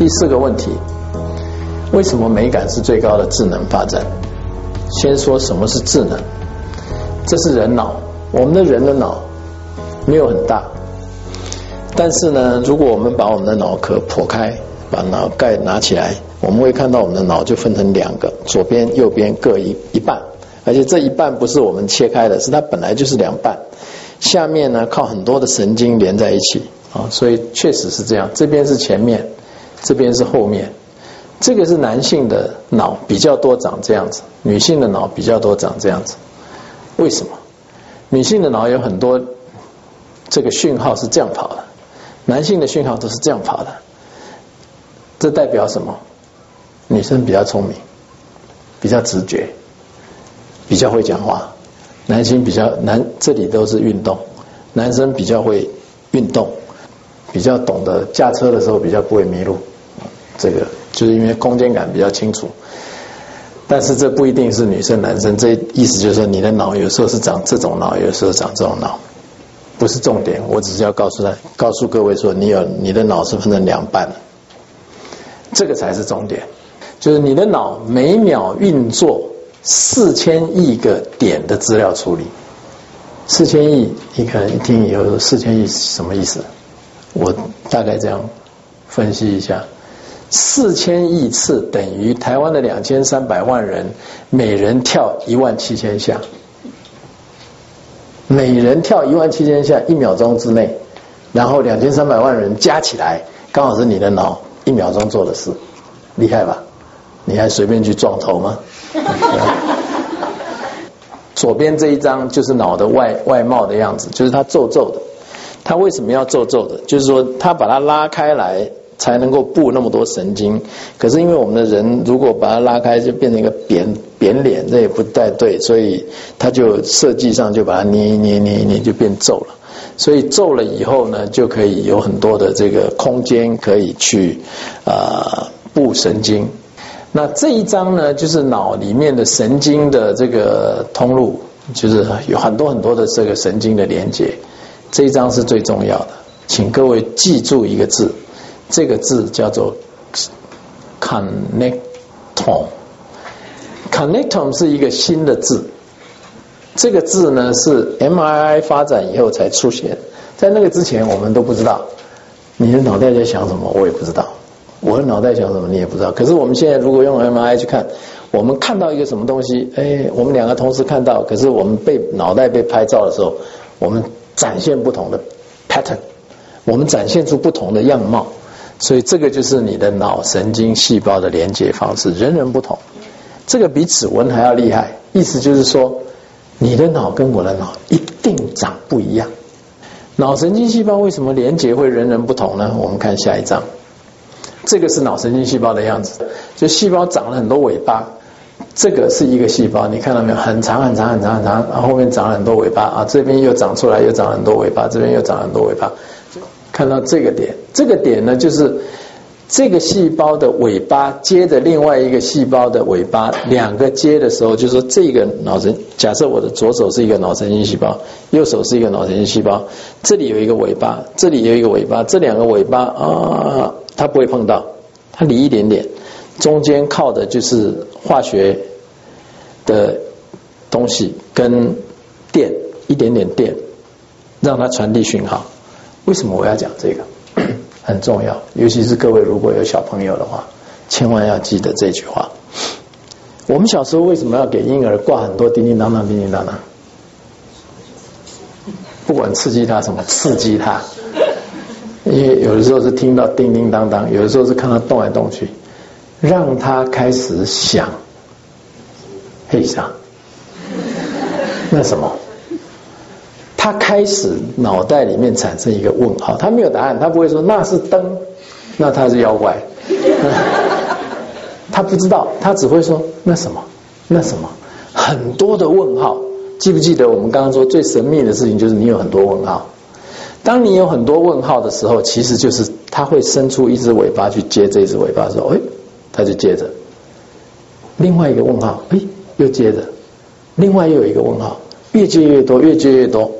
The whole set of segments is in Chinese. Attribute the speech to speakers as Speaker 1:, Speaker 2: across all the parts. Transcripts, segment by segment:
Speaker 1: 第四个问题，为什么美感是最高的智能发展？先说什么是智能？这是人脑，我们的人的脑没有很大，但是呢，如果我们把我们的脑壳剖开，把脑盖拿起来，我们会看到我们的脑就分成两个，左边、右边各一一半，而且这一半不是我们切开的，是它本来就是两半。下面呢，靠很多的神经连在一起啊，所以确实是这样。这边是前面，这边是后面。这个是男性的脑比较多长这样子，女性的脑比较多长这样子。为什么？女性的脑有很多这个讯号是这样跑的，男性的讯号都是这样跑的。这代表什么？女生比较聪明，比较直觉，比较会讲话。男性比较男，这里都是运动，男生比较会运动，比较懂得驾车的时候比较不会迷路。这个就是因为空间感比较清楚。但是这不一定是女生男生，这意思就是说你的脑有时候是长这种脑，有时候长这种脑，不是重点。我只是要告诉他，告诉各位说，你有你的脑是分成两半，这个才是重点。就是你的脑每秒运作四千亿个点的资料处理，四千亿，你可能一听以后四千亿什么意思？我大概这样分析一下。四千亿次等于台湾的两千三百万人，每人跳一万七千下，每人跳一万七千下，一秒钟之内，然后两千三百万人加起来，刚好是你的脑一秒钟做的事，厉害吧？你还随便去撞头吗？左边这一张就是脑的外外貌的样子，就是它皱皱的，它为什么要皱皱的？就是说它把它拉开来。才能够布那么多神经，可是因为我们的人如果把它拉开，就变成一个扁扁脸，这也不太对，所以它就设计上就把它捏捏捏捏就变皱了。所以皱了以后呢，就可以有很多的这个空间可以去啊布神经。那这一张呢，就是脑里面的神经的这个通路，就是有很多很多的这个神经的连接。这一张是最重要的，请各位记住一个字。这个字叫做 connectome，connectome 是一个新的字。这个字呢是 MRI 发展以后才出现，在那个之前我们都不知道。你的脑袋在想什么，我也不知道。我的脑袋想什么，你也不知道。可是我们现在如果用 MRI 去看，我们看到一个什么东西，哎，我们两个同时看到，可是我们被脑袋被拍照的时候，我们展现不同的 pattern，我们展现出不同的样貌。所以这个就是你的脑神经细胞的连接方式，人人不同。这个比指纹还要厉害，意思就是说，你的脑跟我的脑一定长不一样。脑神经细胞为什么连接会人人不同呢？我们看下一张，这个是脑神经细胞的样子，就细胞长了很多尾巴。这个是一个细胞，你看到没有？很长很长很长很长，后后面长了很多尾巴啊，这边又长出来，又长了很多尾巴，这边又长了很多尾巴。看到这个点，这个点呢，就是这个细胞的尾巴接着另外一个细胞的尾巴，两个接的时候，就是说这个脑神，假设我的左手是一个脑神经细胞，右手是一个脑神经细胞，这里有一个尾巴，这里有一个尾巴，这两个尾巴啊，它不会碰到，它离一点点，中间靠的就是化学的东西跟电，一点点电，让它传递讯号。为什么我要讲这个？很重要，尤其是各位如果有小朋友的话，千万要记得这句话。我们小时候为什么要给婴儿挂很多叮叮当当、叮叮当当？不管刺激他什么，刺激他。因为有的时候是听到叮叮当当，有的时候是看他动来动去，让他开始想，嘿想，那什么？他开始脑袋里面产生一个问号，他没有答案，他不会说那是灯，那他是妖怪，他不知道，他只会说那什么，那什么，很多的问号。记不记得我们刚刚说最神秘的事情就是你有很多问号。当你有很多问号的时候，其实就是他会伸出一只尾巴去接这只尾巴的时候，哎，他就接着另外一个问号，哎，又接着另外又有一个问号，越接越多，越接越多。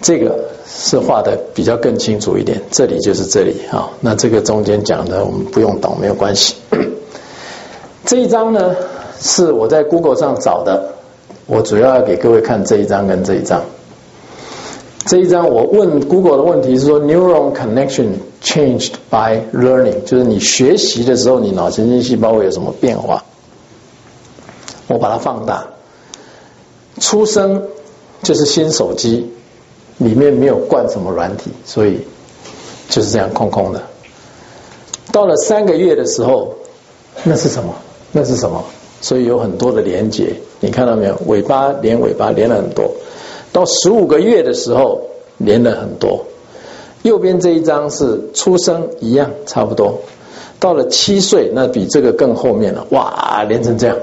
Speaker 1: 这个是画的比较更清楚一点，这里就是这里啊。那这个中间讲的我们不用懂，没有关系。这一张呢是我在 Google 上找的，我主要要给各位看这一张跟这一张。这一张我问 Google 的问题是说，neuron connection changed by learning，就是你学习的时候，你脑神经细胞会有什么变化？我把它放大，出生就是新手机。里面没有灌什么软体，所以就是这样空空的。到了三个月的时候，那是什么？那是什么？所以有很多的连接，你看到没有？尾巴连尾巴连了很多。到十五个月的时候，连了很多。右边这一张是出生一样，差不多。到了七岁，那比这个更后面了。哇，连成这样，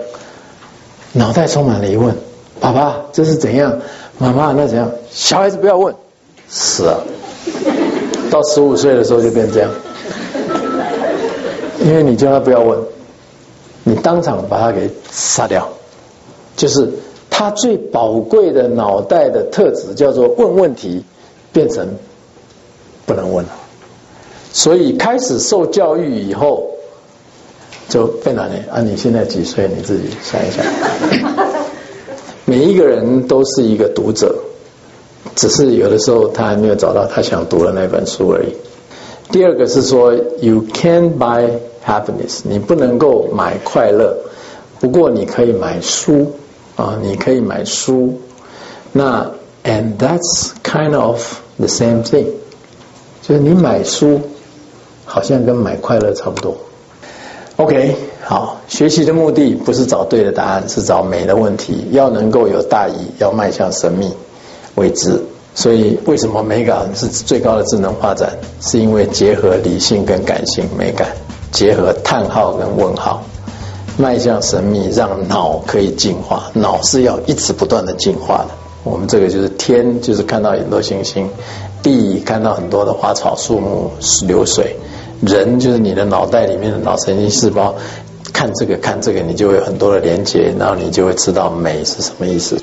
Speaker 1: 脑袋充满了疑问：爸爸，这是怎样？妈妈，那怎样？小孩子不要问，是啊。到十五岁的时候就变这样，因为你叫他不要问，你当场把他给杀掉，就是他最宝贵的脑袋的特质叫做问问题，变成不能问了。所以开始受教育以后，就变哪里啊？你现在几岁？你自己想一想。每一个人都是一个读者，只是有的时候他还没有找到他想读的那本书而已。第二个是说，You can buy happiness，你不能够买快乐，不过你可以买书啊，你可以买书。那 And that's kind of the same thing，就是你买书好像跟买快乐差不多。OK。好，学习的目的不是找对的答案，是找美的问题。要能够有大义，要迈向神秘未知。所以，为什么美感是最高的智能发展？是因为结合理性跟感性美感，结合叹号跟问号，迈向神秘，让脑可以进化。脑是要一直不断的进化的。我们这个就是天，就是看到很多星星；地看到很多的花草树木流水；人就是你的脑袋里面的脑神经细胞。看这个，看这个，你就会有很多的连接，然后你就会知道美是什么意思。